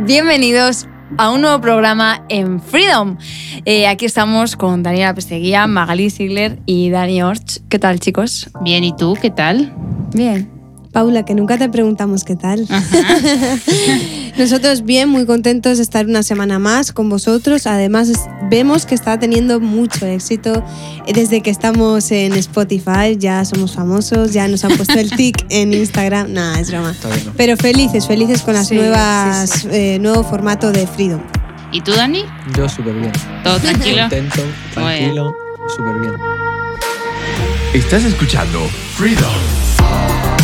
Bienvenidos a un nuevo programa en Freedom. Eh, aquí estamos con Daniela Pesteguía, Magali Sigler y Dani Orch. ¿Qué tal, chicos? Bien, ¿y tú? ¿Qué tal? Bien. Paula, que nunca te preguntamos qué tal. Nosotros bien, muy contentos de estar una semana más con vosotros. Además, vemos que está teniendo mucho éxito desde que estamos en Spotify. Ya somos famosos, ya nos han puesto el tic en Instagram. Nada, es broma. Pero felices, felices con las nuevas eh, nuevo formato de Freedom. ¿Y tú, Dani? Yo súper bien. ¿Todo tranquilo? Contento, tranquilo, súper bien. Estás escuchando Freedom.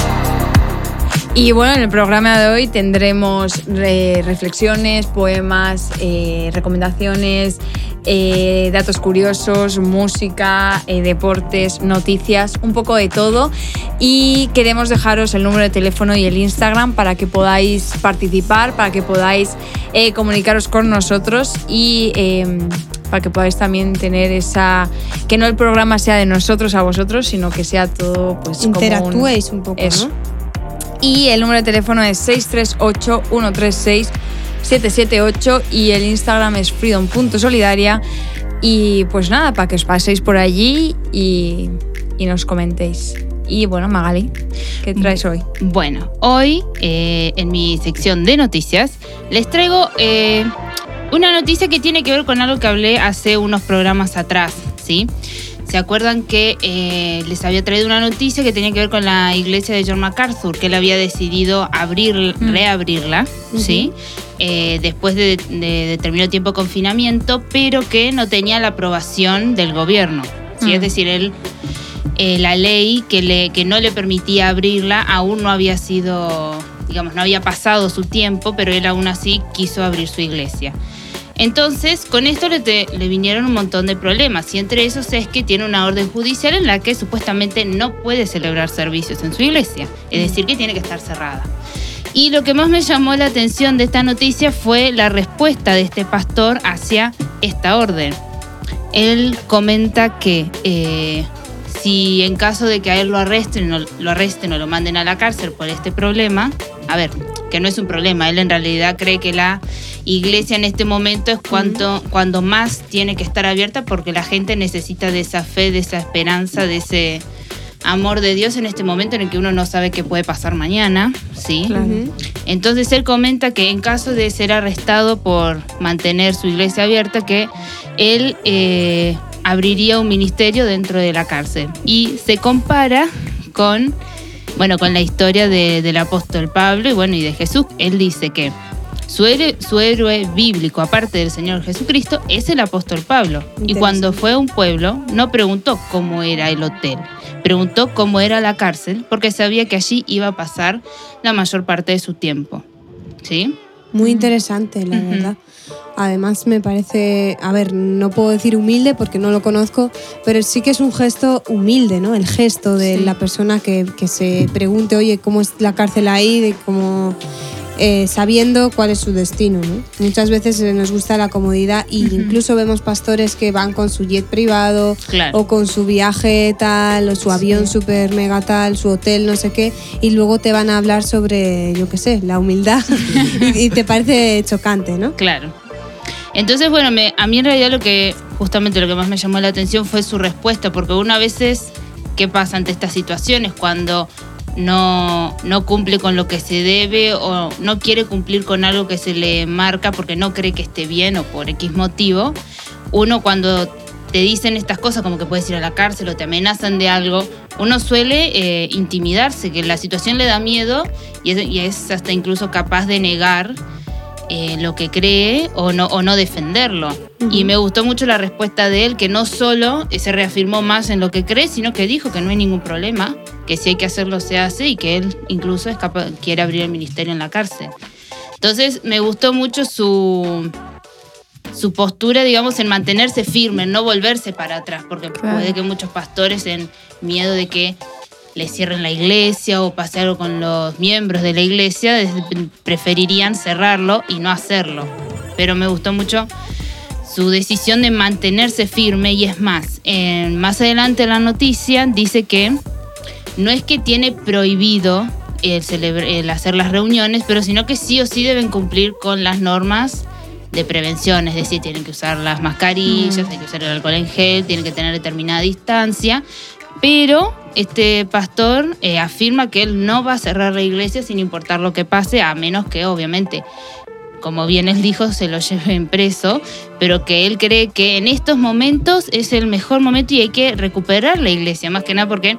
Y bueno, en el programa de hoy tendremos eh, reflexiones, poemas, eh, recomendaciones, eh, datos curiosos, música, deportes, noticias, un poco de todo. Y queremos dejaros el número de teléfono y el Instagram para que podáis participar, para que podáis comunicaros con nosotros y para que podáis también tener esa que no el programa sea de nosotros a vosotros sino que sea todo pues interactuéis un, poco eso. Y el número de teléfono es 638 136 778 y el Instagram es freedom.solidaria y pues nada, para que os paséis por allí y, y nos comentéis. Y bueno, Magali, ¿qué traes hoy? Bueno, hoy eh, en mi sección de noticias les traigo eh, una noticia que tiene que ver con algo que hablé hace unos programas atrás, ¿sí? ¿Se acuerdan que eh, les había traído una noticia que tenía que ver con la iglesia de John MacArthur, que él había decidido abrir, Mm. reabrirla, ¿sí? Eh, después de, de determinado tiempo de confinamiento, pero que no tenía la aprobación del gobierno. ¿sí? Mm. Es decir, él, eh, la ley que, le, que no le permitía abrirla aún no había sido, digamos, no había pasado su tiempo, pero él aún así quiso abrir su iglesia. Entonces, con esto le, te- le vinieron un montón de problemas y entre esos es que tiene una orden judicial en la que supuestamente no puede celebrar servicios en su iglesia, es decir, que tiene que estar cerrada. Y lo que más me llamó la atención de esta noticia fue la respuesta de este pastor hacia esta orden. Él comenta que eh, si en caso de que a él lo arresten, o, lo arresten o lo manden a la cárcel por este problema, a ver, que no es un problema, él en realidad cree que la iglesia en este momento es cuanto, cuando más tiene que estar abierta porque la gente necesita de esa fe, de esa esperanza, de ese amor de Dios en este momento en el que uno no sabe qué puede pasar mañana, ¿sí? Entonces él comenta que en caso de ser arrestado por mantener su iglesia abierta, que él eh, abriría un ministerio dentro de la cárcel. Y se compara con, bueno, con la historia de- del apóstol Pablo y bueno, y de Jesús. Él dice que su héroe, su héroe bíblico, aparte del Señor Jesucristo, es el apóstol Pablo. Y cuando fue a un pueblo, no preguntó cómo era el hotel, preguntó cómo era la cárcel, porque sabía que allí iba a pasar la mayor parte de su tiempo. ¿Sí? Muy interesante, la verdad. Además me parece, a ver, no puedo decir humilde porque no lo conozco, pero sí que es un gesto humilde, ¿no? El gesto de Sí. la persona que, que se pregunte, oye, ¿cómo es la cárcel ahí? De cómo, eh, sabiendo cuál es su destino, ¿no? Muchas veces eh, nos gusta la comodidad e incluso vemos pastores que van con su jet privado Claro. o con su viaje tal o su avión super mega tal, su hotel no sé qué y luego te van a hablar sobre, yo qué sé, la humildad y, y te parece chocante, ¿no? Claro. Entonces, bueno, me- a mí en realidad lo que, justamente lo que más me llamó la atención fue su respuesta, porque una veces, ¿qué pasa ante estas situaciones? Cuando no, no cumple con lo que se debe o no quiere cumplir con algo que se le marca porque no cree que esté bien o por X motivo, uno cuando te dicen estas cosas como que puedes ir a la cárcel o te amenazan de algo, uno suele eh, intimidarse, que la situación le da miedo y es, y es hasta incluso capaz de negar eh, lo que cree o no, o no defenderlo. Y me gustó mucho la respuesta de él, que no solo eh, se reafirmó más en lo que cree, sino que dijo que no hay ningún problema, que si hay que hacerlo se hace y que él incluso es capaz, quiere abrir el ministerio en la cárcel. Entonces me gustó mucho su, su postura, digamos, en mantenerse firme, en no volverse para atrás, porque Claro. puede que muchos pastores en miedo de que le cierren la iglesia o pase algo con los miembros de la iglesia, preferirían cerrarlo y no hacerlo. Pero me gustó mucho su decisión de mantenerse firme y es más, en- más adelante la noticia dice que no es que tiene prohibido el, el hacer las reuniones, pero sino que sí o sí deben cumplir con las normas de prevención, es decir, tienen que usar las mascarillas, Mm. hay que usar el alcohol en gel, tienen que tener determinada distancia, pero este pastor eh, afirma que él no va a cerrar la iglesia sin importar lo que pase, a menos que obviamente, como bien él dijo, se lo lleven preso, pero que él cree que en estos momentos es el mejor momento y hay que recuperar la iglesia, más que nada porque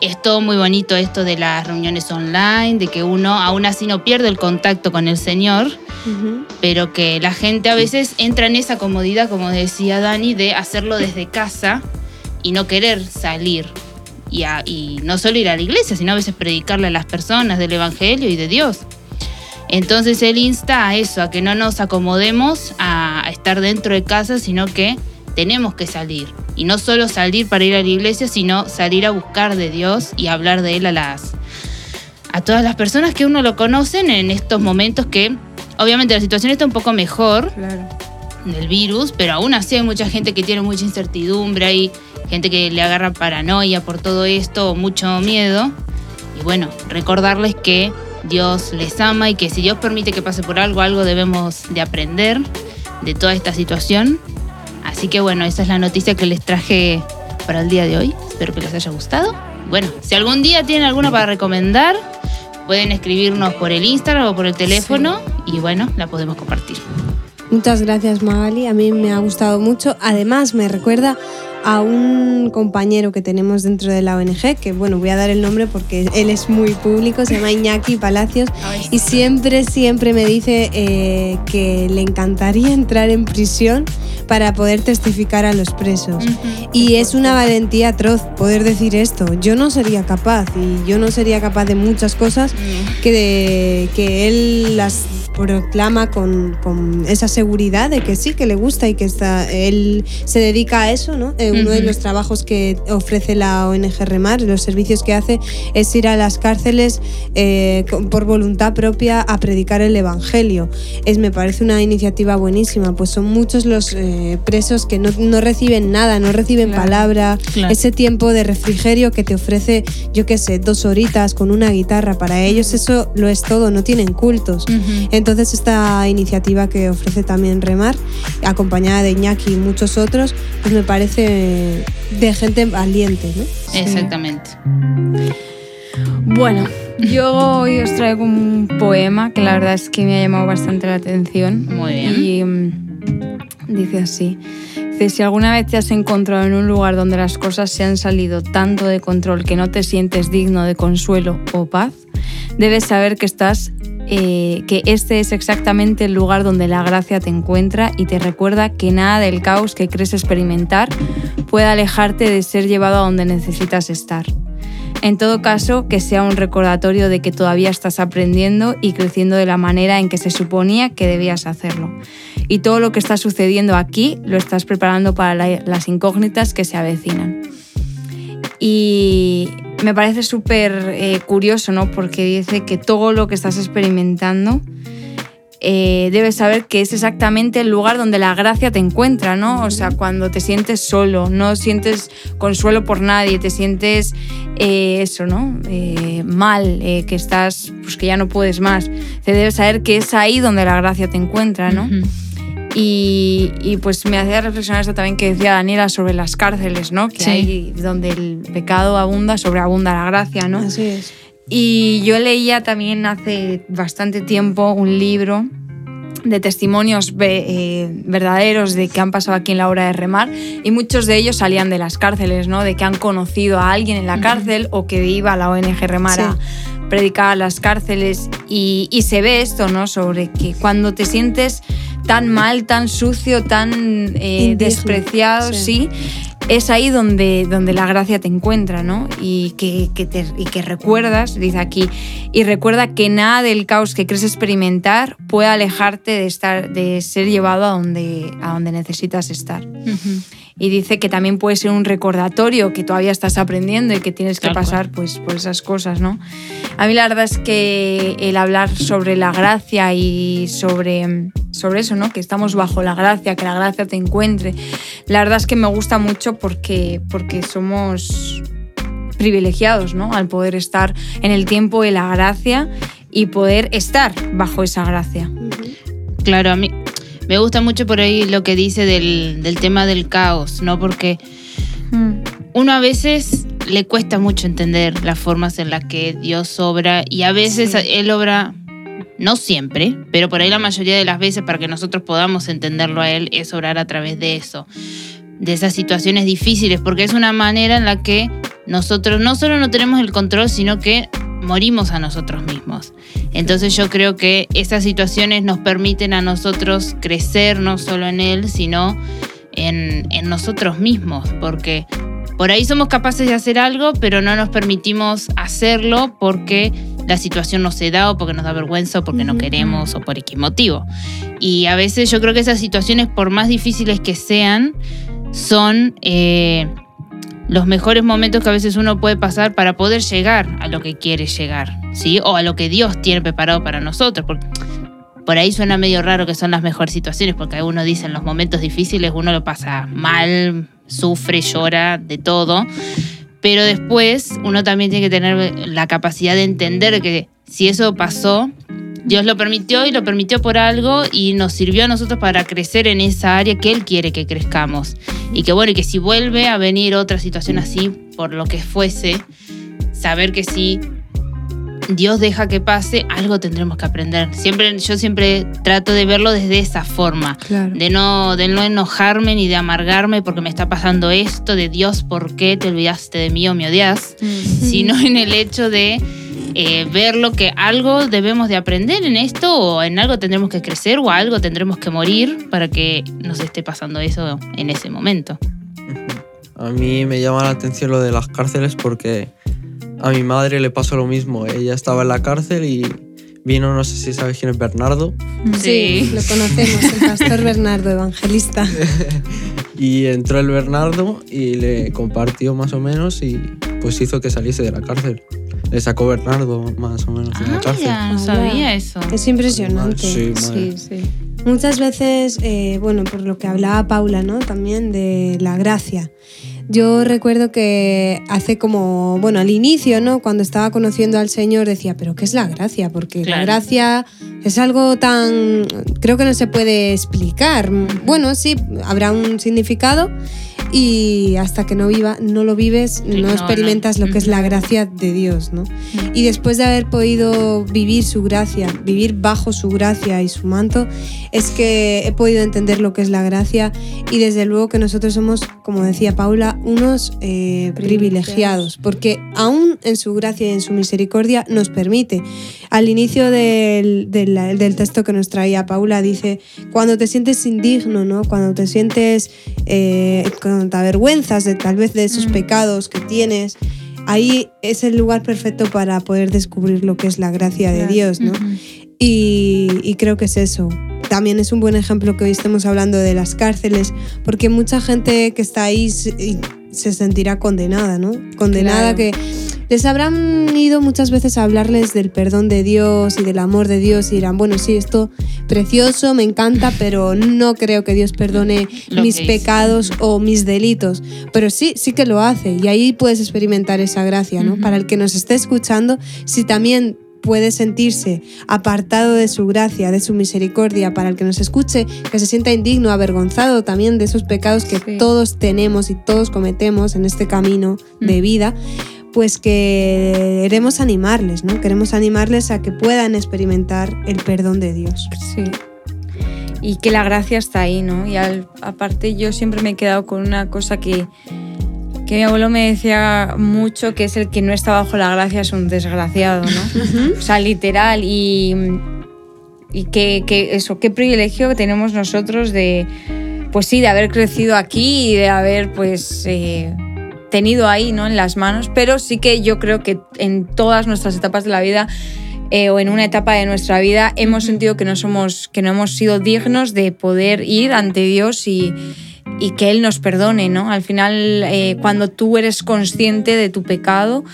es todo muy bonito esto de las reuniones online, de que uno aún así no pierde el contacto con el Señor, pero que la gente a veces entra en esa comodidad, como decía Dani, de hacerlo desde casa y no querer salir. Y, a- y no solo ir a la iglesia, sino a veces predicarle a las personas del Evangelio y de Dios. Entonces él insta a eso, a que no nos acomodemos a, a estar dentro de casa, sino que tenemos que salir. Y no solo salir para ir a la iglesia, sino salir a buscar de Dios y hablar de Él a las a todas las personas que uno lo conocen en estos momentos que obviamente la situación está un poco mejor Claro. del virus, pero aún así hay mucha gente que tiene mucha incertidumbre, hay gente que le agarra paranoia por todo esto, mucho miedo. Y bueno, recordarles que Dios les ama y que si Dios permite que pase por algo, algo debemos de aprender de toda esta situación. Así que bueno, esa es la noticia que les traje para el día de hoy. Espero que les haya gustado. Bueno, si algún día tienen alguna para recomendar, pueden escribirnos por el Instagram o por el teléfono y bueno, la podemos compartir. Muchas gracias Magali, a mí me ha gustado mucho. Además me recuerda a un compañero que tenemos dentro de la ONG, que bueno, voy a dar el nombre porque él es muy público, se llama Iñaki Palacios, y siempre, siempre me dice eh, que le encantaría entrar en prisión para poder testificar a los presos. Y es una valentía atroz poder decir esto. Yo no sería capaz y yo no sería capaz de muchas cosas que, de- que él las proclama con, con esa seguridad de que sí, que le gusta y que está, él se dedica a eso, ¿no? Eh, uno de los trabajos que ofrece la ONG Remar, los servicios que hace, es ir a las cárceles eh, con- por voluntad propia a predicar el Evangelio. Es, me parece una iniciativa buenísima, pues son muchos los eh, presos que no, no reciben nada, no reciben Claro. palabra, Claro. ese tiempo de refrigerio que te ofrece, yo qué sé, dos horitas con una guitarra, para ellos eso lo es todo, no tienen cultos. Entonces esta iniciativa que ofrece también Remar, acompañada de Iñaki y muchos otros, pues me parece de gente valiente, ¿no? Exactamente. Bueno, yo hoy os traigo un poema que la verdad es que me ha llamado bastante la atención. Muy bien. Y mm, dice así. Dice, si alguna vez te has encontrado en un lugar donde las cosas se han salido tanto de control que no te sientes digno de consuelo o paz, debes saber que estás eh, que este es exactamente el lugar donde la gracia te encuentra y te recuerda que nada del caos que crees experimentar puede alejarte de ser llevado a donde necesitas estar. En todo caso, que sea un recordatorio de que todavía estás aprendiendo y creciendo de la manera en que se suponía que debías hacerlo. Y todo lo que está sucediendo aquí lo estás preparando para la- las incógnitas que se avecinan. Y me parece súper eh, curioso, ¿no? Porque dice que todo lo que estás experimentando eh, debes saber que es exactamente el lugar donde la gracia te encuentra, ¿no? O sea, cuando te sientes solo, no sientes consuelo por nadie, te sientes eh, eso, ¿no? Mal, que estás, pues que ya no puedes más. Te debes saber que es ahí donde la gracia te encuentra, ¿no? Y, y, pues me hacía reflexionar esto también que decía Daniela sobre las cárceles, ¿no? Que Sí. hay donde el pecado abunda, sobreabunda la gracia, ¿no? Así es. Y yo leía también hace bastante tiempo un libro de testimonios ve- eh, verdaderos de que han pasado aquí en la obra de remar y muchos de ellos salían de las cárceles, ¿no? De que han conocido a alguien en la cárcel o que iba a la ONG remar a predicar a las cárceles y, y se ve esto, ¿no? Sobre que cuando te sientes tan mal, tan sucio, tan eh, despreciado, sí. sí, es ahí donde, donde la gracia te encuentra, ¿no? Y que, que te- y que recuerdas, dice aquí, y recuerda que nada del caos que crees experimentar puede alejarte de, estar, de ser llevado a donde, a donde necesitas estar. Y dice que también puede ser un recordatorio que todavía estás aprendiendo y que tienes que pasar pues, por esas cosas, ¿no? A mí la verdad es que el hablar sobre la gracia y sobre, sobre eso, ¿no? Que estamos bajo la gracia, que la gracia te encuentre. La verdad es que me gusta mucho porque, porque somos privilegiados, ¿no? Al poder estar en el tiempo de la gracia y poder estar bajo esa gracia. Claro, a mí me gusta mucho por ahí lo que dice del, del tema del caos, ¿no? Porque Mm. uno a veces le cuesta mucho entender las formas en las que Dios obra y a veces Sí. Él obra, no siempre, pero por ahí la mayoría de las veces para que nosotros podamos entenderlo a Él es obrar a través de eso, de esas situaciones difíciles, porque es una manera en la que nosotros no solo no tenemos el control, sino que morimos a nosotros mismos. Entonces yo creo que esas situaciones nos permiten a nosotros crecer no solo en Él, sino en, en nosotros mismos, porque por ahí somos capaces de hacer algo, pero no nos permitimos hacerlo porque la situación no se da o porque nos da vergüenza o porque no queremos o por X motivo. Y a veces yo creo que esas situaciones, por más difíciles que sean, son eh, los mejores momentos que a veces uno puede pasar para poder llegar a lo que quiere llegar, ¿sí? O a lo que Dios tiene preparado para nosotros. Porque por ahí suena medio raro que son las mejores situaciones, porque algunos dicen los momentos difíciles uno lo pasa mal, sufre, llora, de todo. Pero después uno también tiene que tener la capacidad de entender que si eso pasó, Dios lo permitió y lo permitió por algo y nos sirvió a nosotros para crecer en esa área que Él quiere que crezcamos. Y que bueno, y que si vuelve a venir otra situación así, por lo que fuese, saber que si Dios deja que pase, algo tendremos que aprender. Siempre, yo siempre trato de verlo desde esa forma. Claro. De no, de no enojarme ni de amargarme porque me está pasando esto, de Dios, ¿por qué te olvidaste de mí o me odias? Sino en el hecho de eh, ver lo que algo debemos de aprender en esto o en algo tendremos que crecer o algo tendremos que morir para que nos esté pasando eso en ese momento. A mí me llama la atención lo de las cárceles porque a mi madre le pasó lo mismo. Ella estaba en la cárcel y vino, no sé si sabes quién es Bernardo, Sí, Sí. lo conocemos, el pastor Bernardo, evangelista. y entró el Bernardo y le compartió más o menos y pues hizo que saliese de la cárcel. Le sacó Bernardo más o menos la Ah, cárcel. ya, no sabía eso. Es impresionante. Sí, madre. Sí, sí. Muchas veces, eh, bueno, por lo que hablaba Paula, ¿no? También de la gracia. Yo recuerdo que hace como, bueno, al inicio, ¿no? Cuando estaba conociendo al Señor decía, pero ¿qué es la gracia? Porque la gracia es algo tan, creo que no se puede explicar. Bueno, sí, habrá un significado y hasta que no viva, no lo vives, no, no, experimentas no. lo que es la gracia de Dios, ¿no? Y después de haber podido vivir su gracia, vivir bajo su gracia y su manto, es que he podido entender lo que es la gracia y desde luego que nosotros somos, como decía Paula, unos eh, privilegiados, porque aún en su gracia y en su misericordia nos permite. Al inicio del, del- del texto que nos traía Paula dice, cuando te sientes indigno, ¿no? cuando te sientes, eh, cuando te avergüenzas de tal vez de esos Mm. pecados que tienes, ahí es el lugar perfecto para poder descubrir lo que es la gracia de. Dios, ¿no? Y, y creo que es eso. También es un buen ejemplo que hoy estemos hablando de las cárceles, porque mucha gente que está ahí se, sentirá condenada, ¿no? Condenada Claro. que les habrán ido muchas veces a hablarles del perdón de Dios y del amor de Dios y dirán, bueno, sí, esto precioso, me encanta, pero no creo que Dios perdone Lo mis pecados o mis delitos. Pero sí, sí que lo hace y ahí puedes experimentar esa gracia, ¿no? Para el que nos esté escuchando, si también puede sentirse apartado de su gracia, de su misericordia, para el que nos escuche, que se sienta indigno, avergonzado también de esos pecados que Sí. todos tenemos y todos cometemos en este camino de vida, pues que queremos animarles, ¿no? Queremos animarles a que puedan experimentar el perdón de Dios. Sí. Y que la gracia está ahí, ¿no? Y al- aparte yo siempre me he quedado con una cosa que, que mi abuelo me decía mucho, que es el que no está bajo la gracia es un desgraciado, ¿no? o sea, literal. Y, y que, que eso, qué privilegio que tenemos nosotros de, pues sí, de haber crecido aquí y de haber, pues... eh, tenido ahí, ¿no? En las manos, pero sí que yo creo que en todas nuestras etapas de la vida eh, o en una etapa de nuestra vida hemos sentido que no somos, que no hemos sido dignos de poder ir ante Dios y, y que Él nos perdone, ¿no? Al final, eh, cuando tú eres consciente de tu pecado,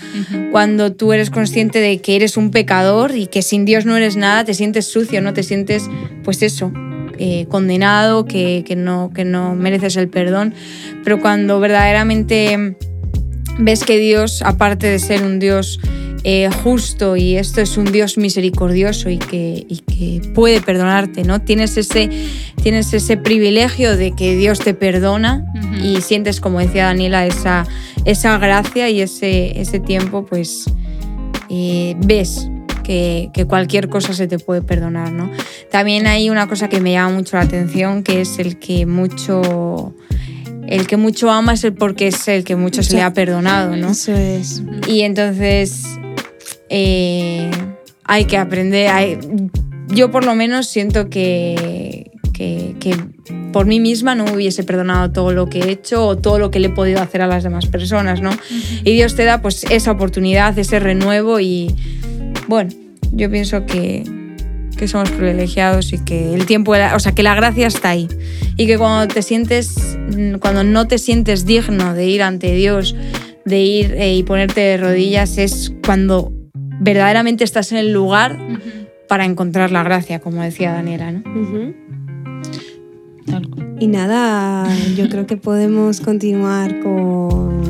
cuando tú eres consciente de que eres un pecador y que sin Dios no eres nada, te sientes sucio, ¿no? Te sientes, pues eso, eh, condenado, que, que no, que no mereces el perdón. Pero cuando verdaderamente ves que Dios, aparte de ser un Dios eh, justo y esto es un Dios misericordioso y que, y que puede perdonarte, ¿no? Tienes ese, tienes ese privilegio de que Dios te perdona y sientes, como decía Daniela, esa, esa gracia y ese, ese tiempo, pues eh, ves que, que cualquier cosa se te puede perdonar, ¿no? También hay una cosa que me llama mucho la atención, que es el que mucho... El que mucho ama es el porque es el que mucho se le ha perdonado, ¿no? Eso es. Y entonces eh, hay que aprender. hay- yo por lo menos siento que, que, que por mí misma no me hubiese perdonado todo lo que he hecho o todo lo que le he podido hacer a las demás personas, ¿no? Y Dios te da pues esa oportunidad, ese renuevo y bueno, yo pienso que, que somos privilegiados y que el tiempo, o sea, que la gracia está ahí. Y que cuando te sientes, cuando no te sientes digno de ir ante Dios, de ir eh, y ponerte de rodillas, es cuando verdaderamente estás en el lugar para encontrar la gracia, como decía Daniela, ¿no? Y nada, yo creo que podemos continuar con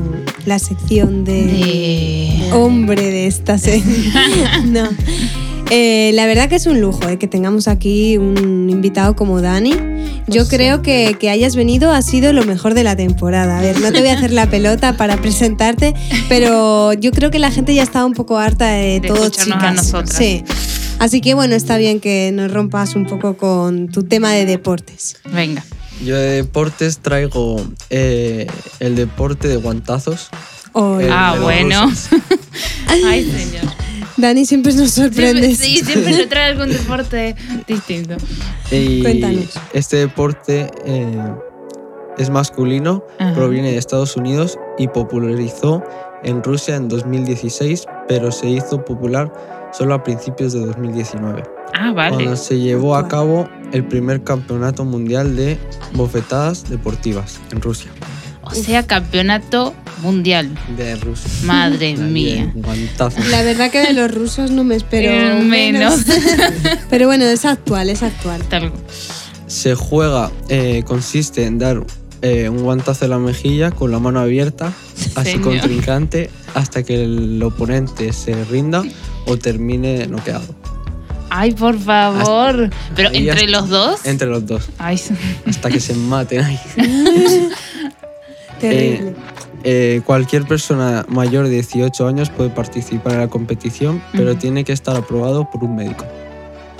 la sección de, De- hombre de esta serie. no. Eh, la verdad que es un lujo eh, que tengamos aquí un invitado como Dani. Yo Pues sí. creo que, que hayas venido ha sido lo mejor de la temporada. A ver, no te voy a hacer la pelota para presentarte, pero yo creo que la gente ya estaba un poco harta de, De todo, a chicas. nosotras. Sí. Así que bueno, está bien que nos rompas un poco con tu tema de deportes. Venga. Yo de deportes traigo eh, el deporte de guantazos. El Ah, de bueno. Ay, señor. Dani siempre nos sorprende. Siempre, sí, siempre le trae algún deporte distinto. Y Cuéntanos. este deporte eh, es masculino, Ajá. proviene de Estados Unidos y popularizó en Rusia en 2016, pero se hizo popular solo a principios de 2019, Ah, vale. cuando se llevó a cabo el primer campeonato mundial de bofetadas deportivas en Rusia. O sea, campeonato mundial. De Rusia. Madre mía. en Guantazos. La verdad que de los rusos no me espero menos. Pero bueno, es actual, es actual. Se juega, eh, consiste en dar eh, un guantazo en la mejilla con la mano abierta a su contrincante hasta que el oponente se rinda o termine noqueado. Ay, por favor. Pero ahí entre hasta- los dos. Entre los dos, Ay, hasta que se maten ahí. Terrible. Eh, cualquier persona mayor de 18 años puede participar en la competición, pero tiene que estar aprobado por un médico.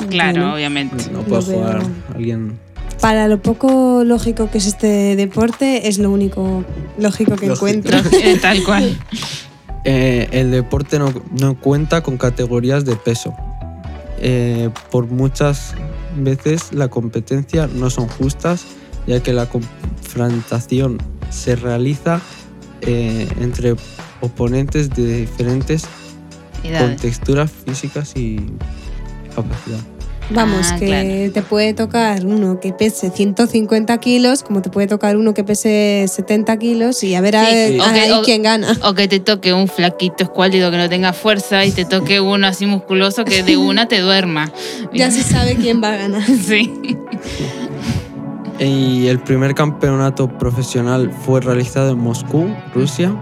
claro, Bueno, obviamente. No puede jugar alguien. Para lo poco lógico que es este deporte, es lo único lógico que Lógico. encuentro. Eh, Tal cual. Eh, el deporte no, no cuenta con categorías de peso. Eh, por muchas veces la competencia no son justas, ya que la confrontación se realiza eh, entre oponentes de diferentes con Edades. texturas físicas y capacidad. Vamos, Ah, que claro. te puede tocar uno que pese 150 kilos, como te puede tocar uno que pese 70 kilos, y a ver, a Sí, o- quién gana. O que te toque un flaquito escuálido que no tenga fuerza y te toque uno así musculoso que de una te duerma. Ya se sabe quién va a ganar. Sí. Y el primer campeonato profesional fue realizado en Moscú, Rusia,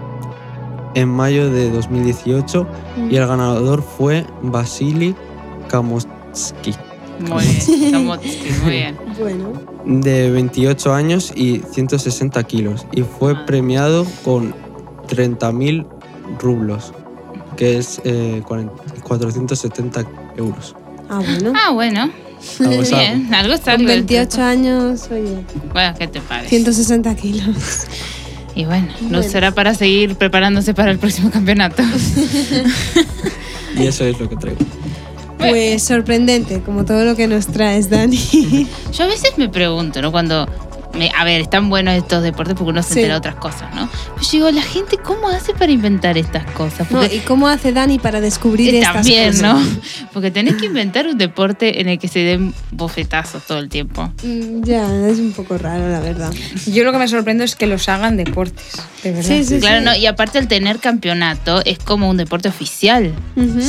en mayo de 2018 y el ganador fue Vasily Kamotsky, Muy bien. Muy bien. Bueno, de 28 años y 160 kilos, y fue Madre. premiado con 30.000 rublos, que es eh, 40 470 euros. ah, bueno. Ah, bueno. Bien. Algo está Con algo. 28 años, oye, Bueno, ¿qué te parece? 160 kilos. Y bueno, no Bueno. será para seguir preparándose para el próximo campeonato. Y eso es lo que traigo. Pues sorprendente, como todo lo que nos traes, Dani. Yo a veces me pregunto, ¿no? Cuando. Me- a ver, están buenos estos deportes porque uno se Sí. entera de otras cosas, ¿no? Pero yo digo, la gente, ¿cómo hace para inventar estas cosas? No, ¿Y cómo hace Dani para descubrir Eh, estas También, cosas? ¿no? Porque tenés que inventar un deporte en el que se den bofetazos todo el tiempo. Mm, Ya, es un poco raro, la verdad. Yo lo que me sorprende es que los hagan deportes, de verdad. Sí, sí, claro, sí. no, y aparte el tener campeonato es como un deporte oficial.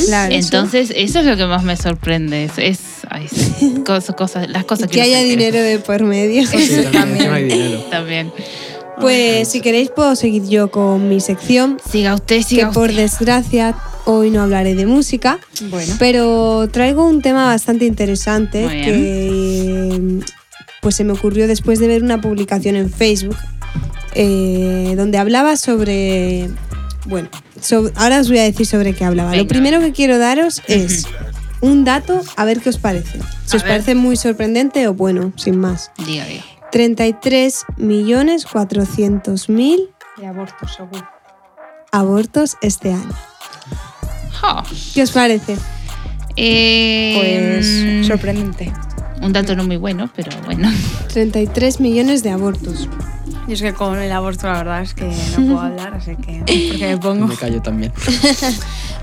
Claro. Entonces, eso es lo que más me sorprende. Es, es ay, sí, cosas, cosas, las Y cosas que, que uno haya dinero de por medio. Sí, también, también. encima hay dinero. También. Pues si queréis puedo seguir yo con mi sección, Siga usted, que siga por usted. desgracia hoy no hablaré de música, Bueno. pero traigo un tema bastante interesante Muy que pues se me ocurrió después de ver una publicación en Facebook eh, donde hablaba sobre, bueno, so- ahora os voy a decir sobre qué hablaba. Lo primero que quiero daros es un dato a ver qué os parece. Si A os ver. parece muy sorprendente o bueno, sin más. Diga, diga. 33 millones 400 mil De abortos, seguro. abortos este año. ¿Qué os parece? Eh, Pues sorprendente. un dato no muy bueno, pero bueno. 33 millones de abortos. Y es que con el aborto la verdad es que no puedo hablar, así que porque me pongo. Me callo también.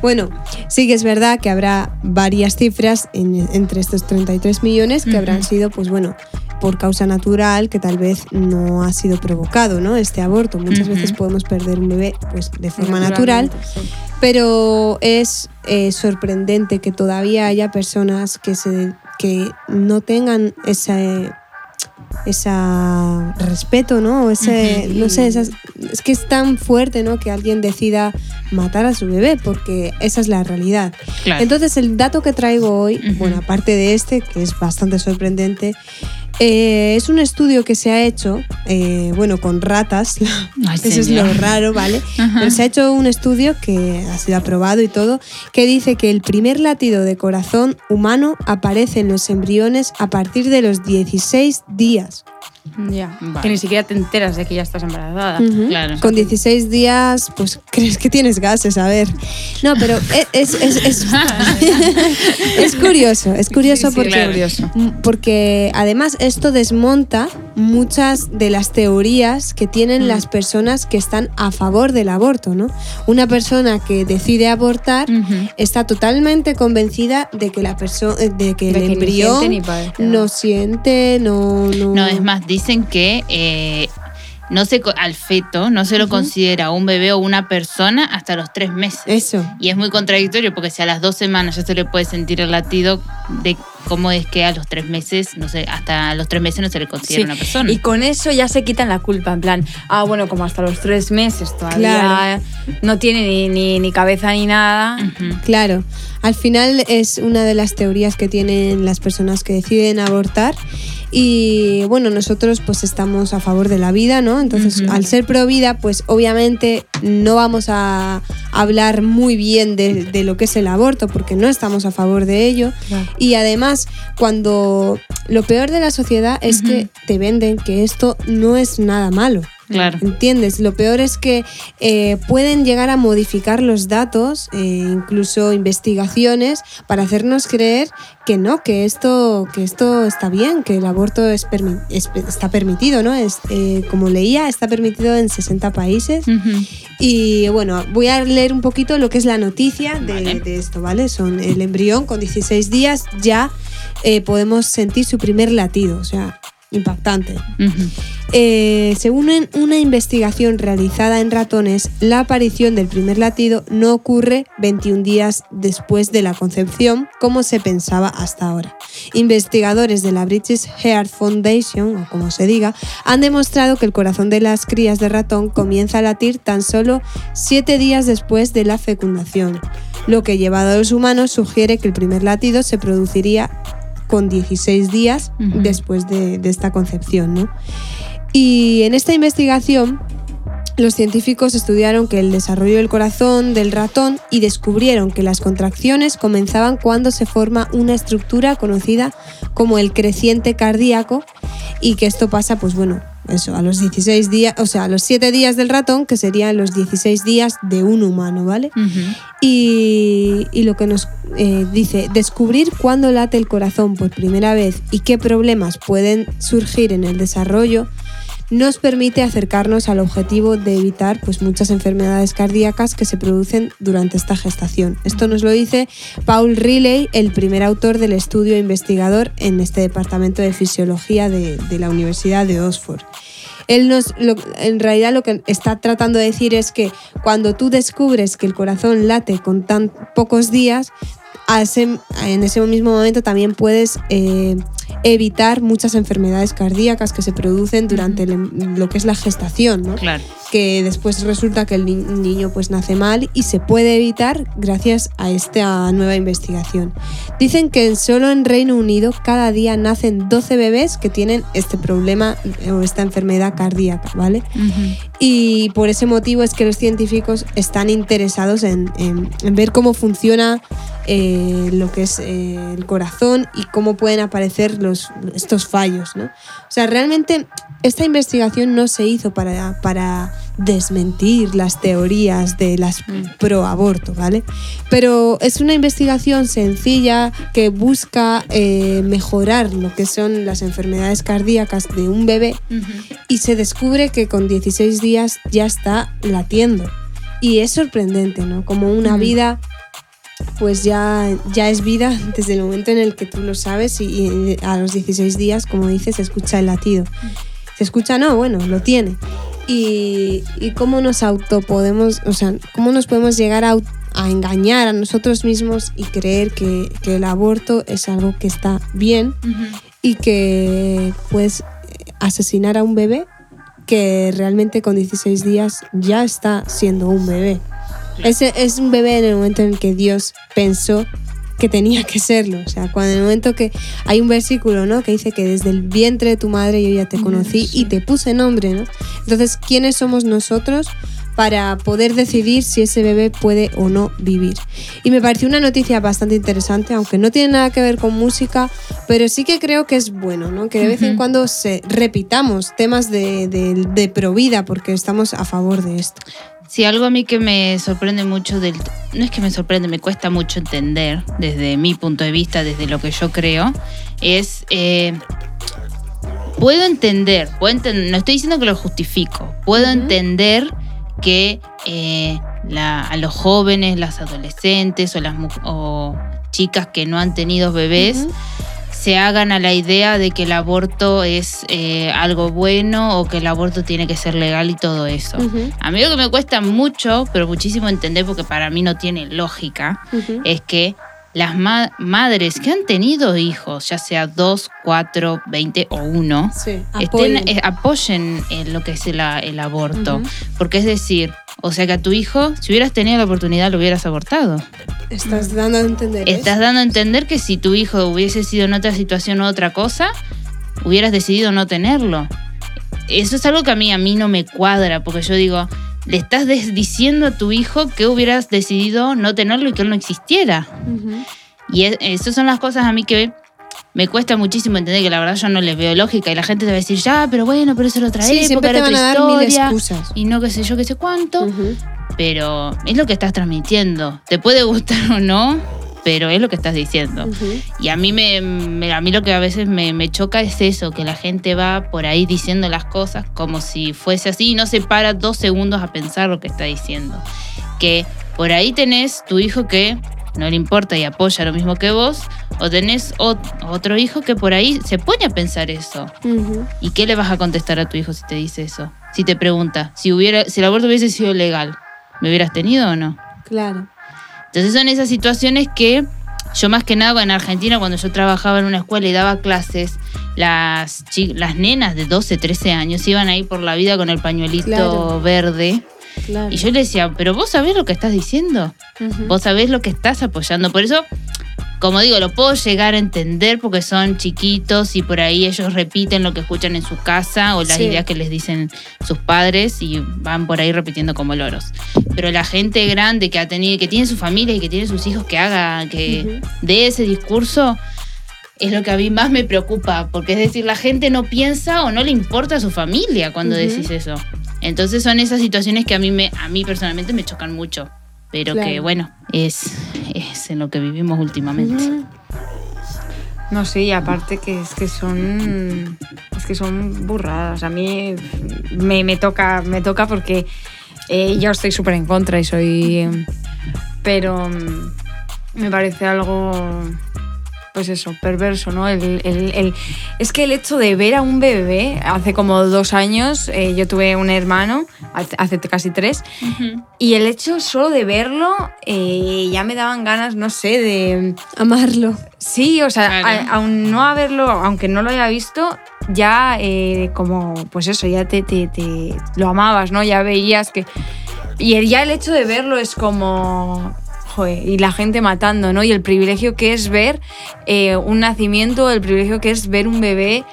Bueno, sí que es verdad que habrá varias cifras en- entre estos 33 millones que habrán sido, pues bueno, por causa natural, que tal vez no ha sido provocado, ¿no? Este aborto. Muchas veces podemos perder un bebé, pues de forma natural, sí. pero es eh, sorprendente que todavía haya personas que se que no tengan ese esa respeto, ¿no? Ese, no sé, esas- es que es tan fuerte, ¿no? Que alguien decida matar a su bebé, porque esa es la realidad. Claro. Entonces, el dato que traigo hoy, bueno, aparte de este, que es bastante sorprendente, eh, es un estudio que se ha hecho, eh, bueno, con ratas, Ay, eso es lo raro, ¿vale? Ajá. Pero se ha hecho un estudio que ha sido aprobado y todo, que dice que el primer latido de corazón humano aparece en los embriones a partir de los 16 días. Ya. Vale. Que ni siquiera te enteras de que ya estás embarazada. Claro. Con 16 días, pues crees que tienes gases, a ver. No, pero es, es, es, es curioso, es curioso Sí, sí, porque, claro. porque además esto desmonta muchas de las teorías que tienen Mm. las personas que están a favor del aborto, ¿no? Una persona que decide abortar está totalmente convencida de que la persona de que De el que ni embrión no siente, no, no. No, es más, dicen que eh, no se, co- al feto no se lo considera un bebé o una persona hasta los tres meses. Eso. Y es muy contradictorio porque si a las dos semanas ya se le puede sentir el latido de cómo es que a los tres meses, no sé, hasta los tres meses no se le considera Sí, una persona. Y con eso ya se quitan la culpa, en plan, ah, bueno, como hasta los tres meses todavía Claro. no tiene ni, ni, ni cabeza ni nada. Claro, al final es una de las teorías que tienen las personas que deciden abortar y bueno, nosotros pues estamos a favor de la vida, ¿no? Entonces, al ser pro vida, pues obviamente no vamos a hablar muy bien de, de lo que es el aborto porque no estamos a favor de ello Claro. y además cuando lo peor de la sociedad es que te venden que esto no es nada malo. Claro. ¿Entiendes? Lo peor es que eh, pueden llegar a modificar los datos, eh, incluso investigaciones, para hacernos creer que no, que esto, que esto está bien, que el aborto es permi- es- está permitido, ¿no? Es, eh, como leía, está permitido en 60 países. Y bueno, voy a leer un poquito lo que es la noticia de, Vale. de esto, ¿vale? Son el embrión con 16 días ya podemos sentir su primer latido, o sea, impactante. Eh, según una investigación realizada en ratones, la aparición del primer latido no ocurre 21 días después de la concepción, como se pensaba hasta ahora. Investigadores de la British Heart Foundation, o como se diga, han demostrado que el corazón de las crías de ratón comienza a latir tan solo 7 días después de la fecundación, lo que llevado a los humanos sugiere que el primer latido se produciría con 16 días después de, de esta concepción. ¿no? Y en esta investigación, los científicos estudiaron que el desarrollo del corazón del ratón y descubrieron que las contracciones comenzaban cuando se forma una estructura conocida como el creciente cardíaco y que esto pasa, pues bueno, eso, a los 16 días, o sea, a los 7 días del ratón, que serían los 16 días de un humano, ¿vale? Y, y lo que nos eh, dice, descubrir cuándo late el corazón por primera vez y qué problemas pueden surgir en el desarrollo nos permite acercarnos al objetivo de evitar pues, muchas enfermedades cardíacas que se producen durante esta gestación. Esto nos lo dice Paul Riley, el primer autor del estudio investigador en este departamento de fisiología de, la Universidad de Oxford. Él nos, en realidad lo que está tratando de decir es que cuando tú descubres que el corazón late con tan pocos días, en ese mismo momento también puedes eh, evitar muchas enfermedades cardíacas que se producen durante el lo que es la gestación, ¿no? Claro. que después resulta que el ni- niño pues nace mal y se puede evitar gracias a esta nueva investigación. Dicen que solo en Reino Unido cada día nacen 12 bebés que tienen este problema eh, o esta enfermedad cardíaca, ¿vale? Y por ese motivo es que los científicos están interesados en, ver cómo funciona eh, lo que es eh, el corazón y cómo pueden aparecer los, estos fallos. ¿no? O sea, realmente esta investigación no se hizo para, para desmentir las teorías de las pro aborto, ¿vale? Pero es una investigación sencilla que busca eh, mejorar lo que son las enfermedades cardíacas de un bebé y se descubre que con 16 días ya está latiendo. Y es sorprendente, ¿no? Como una Mm. vida, pues ya, ya es vida desde el momento en el que tú lo sabes y, y a los 16 días, como dices, se escucha el latido. Se escucha, no, bueno, lo tiene. Y, y cómo nos auto podemos, o sea, cómo nos podemos llegar a, a engañar a nosotros mismos y creer que, que el aborto es algo que está bien y que puedes asesinar a un bebé que realmente con 16 días ya está siendo un bebé. Ese es un bebé en el momento en el que Dios pensó que tenía que serlo. O sea, cuando en el momento que hay un versículo, ¿no? Que dice que desde el vientre de tu madre yo ya te conocí y te puse nombre, ¿no? Entonces, ¿quiénes somos nosotros para poder decidir si ese bebé puede o no vivir? Y me pareció una noticia bastante interesante, aunque no tiene nada que ver con música, pero sí que creo que es bueno, ¿no? Que de vez en cuando se repitamos temas de, de, de provida porque estamos a favor de esto. Sí, algo a mí que me sorprende mucho del... No es que me sorprende, me cuesta mucho entender desde mi punto de vista, desde lo que yo creo, es... eh, puedo entender, puedo enten- no estoy diciendo que lo justifico, puedo entender que eh, la- a los jóvenes, las adolescentes o las o chicas que no han tenido bebés. Se hagan a la idea de que el aborto es eh, algo bueno o que el aborto tiene que ser legal y todo eso. Ujú, A mí lo que me cuesta mucho, pero muchísimo entender porque para mí no tiene lógica, es que las ma- madres que han tenido hijos, ya sea dos, cuatro, veinte o uno, Sí, estén- apoyen. eh, apoyen en lo que es el, aborto. Porque es decir, o sea que a tu hijo, si hubieras tenido la oportunidad, lo hubieras abortado. Estás dando a entender. eso. Estás dando a entender que si tu hijo hubiese sido en otra situación o otra cosa, hubieras decidido no tenerlo. Eso es algo que a mí, a mí no me cuadra, porque yo digo, le estás diciendo a tu hijo que hubieras decidido no tenerlo y que él no existiera. Y es- esas son las cosas a mí que me cuesta muchísimo entender, que la verdad yo no les veo lógica. Y la gente te va a decir, ya, pero bueno, pero eso era otra Sí, siempre era otra dar historia. Y no qué sé yo, qué sé cuánto pero es lo que estás transmitiendo. Te puede gustar o no, pero es lo que estás diciendo. Y a mí, me, me- a mí lo que a veces me, me choca es eso, que la gente va por ahí diciendo las cosas como si fuese así y no se para dos segundos a pensar lo que está diciendo. Que por ahí tenés tu hijo que no le importa y apoya lo mismo que vos, o tenés ot- otro hijo que por ahí se pone a pensar eso. ¿Y qué le vas a contestar a tu hijo si te dice eso? Si te pregunta, si, hubiera, si el aborto hubiese sido legal, ¿me hubieras tenido o no? Claro. Entonces son esas situaciones que yo más que nada en Argentina, cuando yo trabajaba en una escuela y daba clases, las, las nenas de 12, 13 años iban ahí por la vida con el pañuelito Claro. verde. Claro. Y yo le decía, pero vos sabés lo que estás diciendo, vos sabés lo que estás apoyando. Por eso, como digo, lo puedo llegar a entender porque son chiquitos y por ahí ellos repiten lo que escuchan en su casa o las Sí. ideas que les dicen sus padres y van por ahí repitiendo como loros. Pero la gente grande que ha tenido, que tiene su familia y que tiene sus hijos que haga, que de ese discurso, es lo que a mí más me preocupa, porque es decir, la gente no piensa o no le importa a su familia cuando Ujú. decís eso. Entonces son esas situaciones que a mí me, a mí personalmente me chocan mucho, pero que bueno, es, es en lo que vivimos últimamente. No sé, y aparte que es que son. Es que son burradas. A mí me, me toca, me toca porque eh, yo estoy súper en contra y soy. eh, Pero mm, me parece algo pues eso, perverso, ¿no? El, el- el- es que el hecho de ver a un bebé, hace como dos años, eh, yo tuve un hermano, hace, hace casi tres, y el hecho solo de verlo, eh, ya me daban ganas, no sé, de... Amarlo. Sí, o sea, Claro. a- aun no haberlo, aunque no lo haya visto, ya eh, como, pues eso, ya te, te- te- lo amabas, ¿no? Ya veías que... Y el, ya el hecho de verlo es como... Joder, y la gente matando, ¿no? Y el privilegio que es ver eh, un nacimiento, el privilegio que es ver un bebé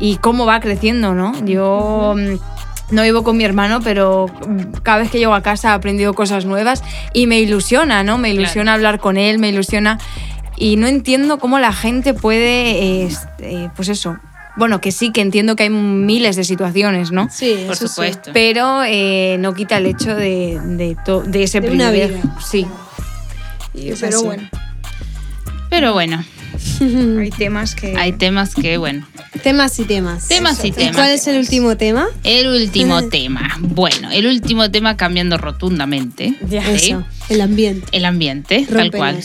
y cómo va creciendo, ¿no? Yo mm, no vivo con mi hermano, pero mm, cada vez que llego a casa he aprendido cosas nuevas y me ilusiona, ¿no? Me ilusiona hablar con él, me ilusiona. Y no entiendo cómo la gente puede, eh, eh, pues eso. Bueno, que sí, que entiendo que hay miles de situaciones, ¿no? Sí, Por eso sí. supuesto. Pero eh, no quita el hecho de, de, to- de ese De una privilegio. vida. Sí. Y- Es pero así. bueno, Pero bueno, hay temas que... hay temas que, bueno, Temas y temas. temas y ¿Y temas. cuál es el último tema? El último tema. Bueno, el último tema cambiando rotundamente. Ya. ¿sí? Eso, el ambiente. El ambiente, tal cual.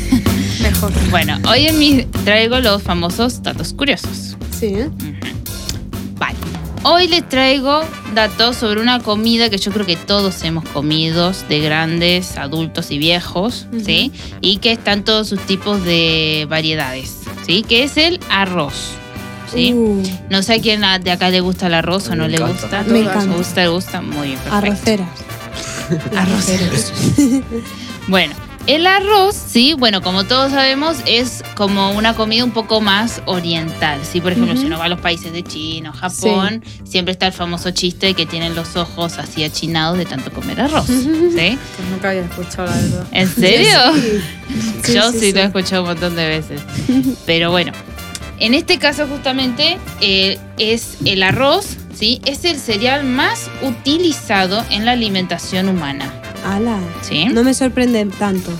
Mejor. Bueno, hoy en mi traigo los famosos datos curiosos. Sí, ¿eh? Vale. Hoy les traigo datos sobre una comida que yo creo que todos hemos comido, de grandes, adultos y viejos, ¿sí? Y que están todos sus tipos de variedades, ¿sí? Que es el arroz, ¿sí? Uh, No sé a quién de acá le gusta el arroz o no le gusta. Me encanta. ¿Le gusta? ¿Le gusta? Muy bien, perfecto. arroceras. Arroceros. bueno, el arroz, sí, bueno, como todos sabemos, es como una comida un poco más oriental. Sí, por ejemplo, si uno va a los países de China o Japón, siempre está el famoso chiste de que tienen los ojos así achinados de tanto comer arroz. ¿Sí? Pues nunca había escuchado, la verdad. ¿En serio? Sí, Yo sí, lo he escuchado un montón de veces. Pero bueno, en este caso justamente eh, es el arroz, ¿sí? Es el cereal más utilizado en la alimentación humana. Ala. ¿Sí? No me sorprende tanto.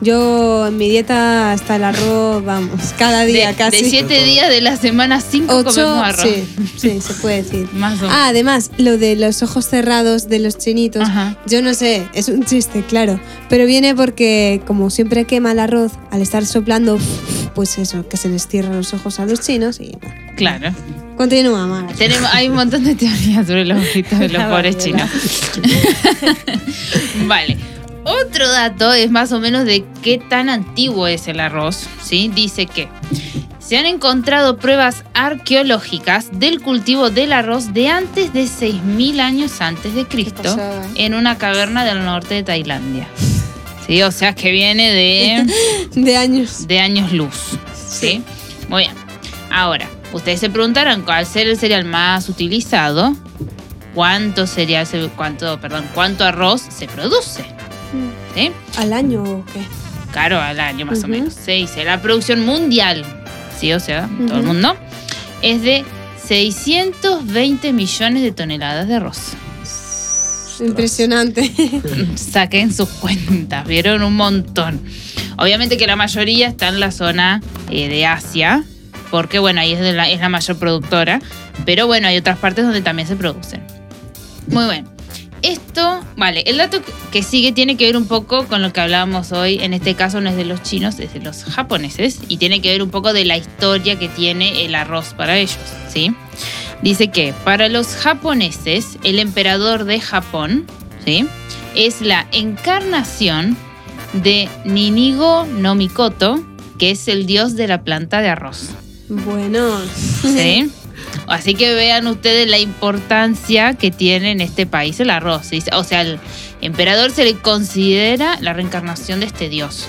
Yo en mi dieta hasta el arroz, vamos, cada día de, casi. de siete días de la semana, cinco Ocho, comemos arroz. sí, sí, se puede decir. Más o menos. Ah, además, lo de los ojos cerrados de los chinitos, Ajá. yo no sé, es un chiste, claro, pero viene porque como siempre quema el arroz, al estar soplando, pues eso, que se les cierran los ojos a los chinos y bueno, Claro. continúa. Tenemos, hay un montón de teorías sobre los ojitos de los La pobres chinos. vale. Otro dato es más o menos de qué tan antiguo es el arroz. ¿sí? Dice que se han encontrado pruebas arqueológicas del cultivo del arroz de antes de 6.000 años antes de Cristo ¿eh? en una caverna del norte de Tailandia. Sí, o sea que viene de De años. de años luz. ¿Sí? Muy bien. Ahora, ustedes se preguntarán, cuál ser el cereal más utilizado, ¿cuánto cereal, se- cuánto, perdón, cuánto arroz se produce? ¿Sí? ¿Al año o qué? Claro, al año más o menos. Se dice, la producción mundial, ¿sí? O sea, todo el mundo, es de 620 millones de toneladas de arroz. Impresionante. Saquen sus cuentas, vieron un montón. Obviamente que la mayoría está en la zona eh, de Asia, porque bueno, ahí es, de la, es la mayor productora, pero bueno, hay otras partes donde también se producen. Muy bien. Esto, vale, el dato que sigue tiene que ver un poco con lo que hablábamos hoy, en este caso no es de los chinos, es de los japoneses, y tiene que ver un poco de la historia que tiene el arroz para ellos, ¿sí? Dice que para los japoneses, el emperador de Japón, ¿sí? Es la encarnación de Ninigo no Mikoto, que es el dios de la planta de arroz. bueno. ¿Sí? Así que vean ustedes la importancia que tiene en este país el arroz. ¿sí? O sea, el emperador se le considera la reencarnación de este dios.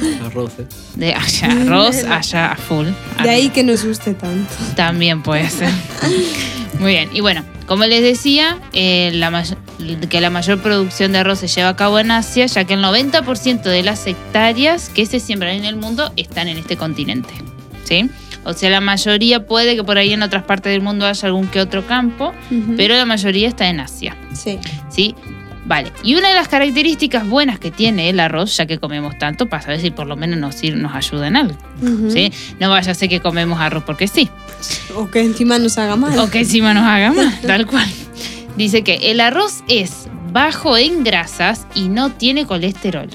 Arroz, ¿eh? De allá arroz, allá a full. De ahí que nos guste tanto. También puede ser. Muy bien. Y bueno, como les decía, eh, la que la mayor producción de arroz se lleva a cabo en Asia, ya que el 90% de las hectáreas que se siembran en el mundo están en este continente. ¿Sí? O sea, la mayoría puede que por ahí en otras partes del mundo haya algún que otro campo, pero la mayoría está en Asia. Sí. ¿Sí? Vale, y una de las características buenas que tiene el arroz, ya que comemos tanto, para saber si por lo menos nos, nos ayuda en algo. ¿sí? No vaya a ser que comemos arroz porque sí. O que encima nos haga mal. O que encima nos haga mal, tal cual. Dice que el arroz es bajo en grasas y no tiene colesterol.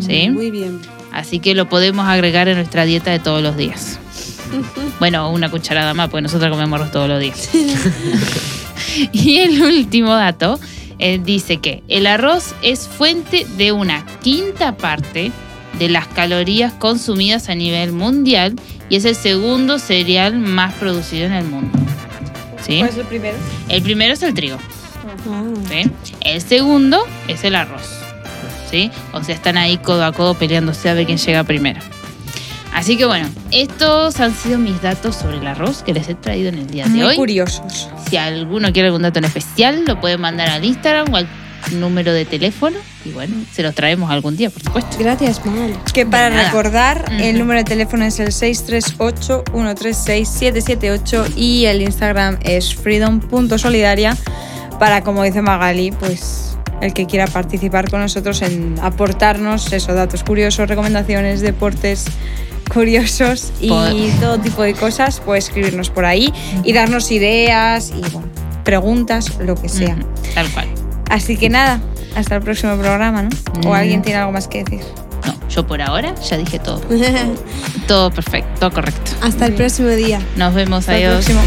¿Sí? Muy bien. Así que lo podemos agregar en nuestra dieta de todos los días. Bueno, una cucharada más, porque nosotros comemos arroz todos los días. y el último dato eh, dice que el arroz es fuente de una quinta parte de las calorías consumidas a nivel mundial y es el segundo cereal más producido en el mundo. ¿Sí? ¿Cuál es el primero? El primero es el trigo. ¿sí? El segundo es el arroz. ¿sí? O sea, están ahí codo a codo peleándose a ver quién llega primero. Así que bueno, estos han sido mis datos sobre el arroz que les he traído en el día de Muy hoy. curiosos. Si alguno quiere algún dato en especial, lo pueden mandar al Instagram o al número de teléfono. Y bueno, se los traemos algún día, por supuesto. Gracias, Mal. Que para nada. recordar, el número de teléfono es el 638-136-778 y el Instagram es freedom.solidaria para, como dice Magali, pues el que quiera participar con nosotros en aportarnos esos datos curiosos, recomendaciones, deportes curiosos y Pod- todo tipo de cosas, puede escribirnos por ahí y darnos ideas y bueno, preguntas, lo que sea. Tal cual. Así que nada, hasta el próximo programa, ¿no? ¿O Mm. alguien tiene algo más que decir? No, yo por ahora ya dije todo. Todo perfecto, todo correcto. Hasta el próximo día. Nos vemos, Hasta el adiós. próximo.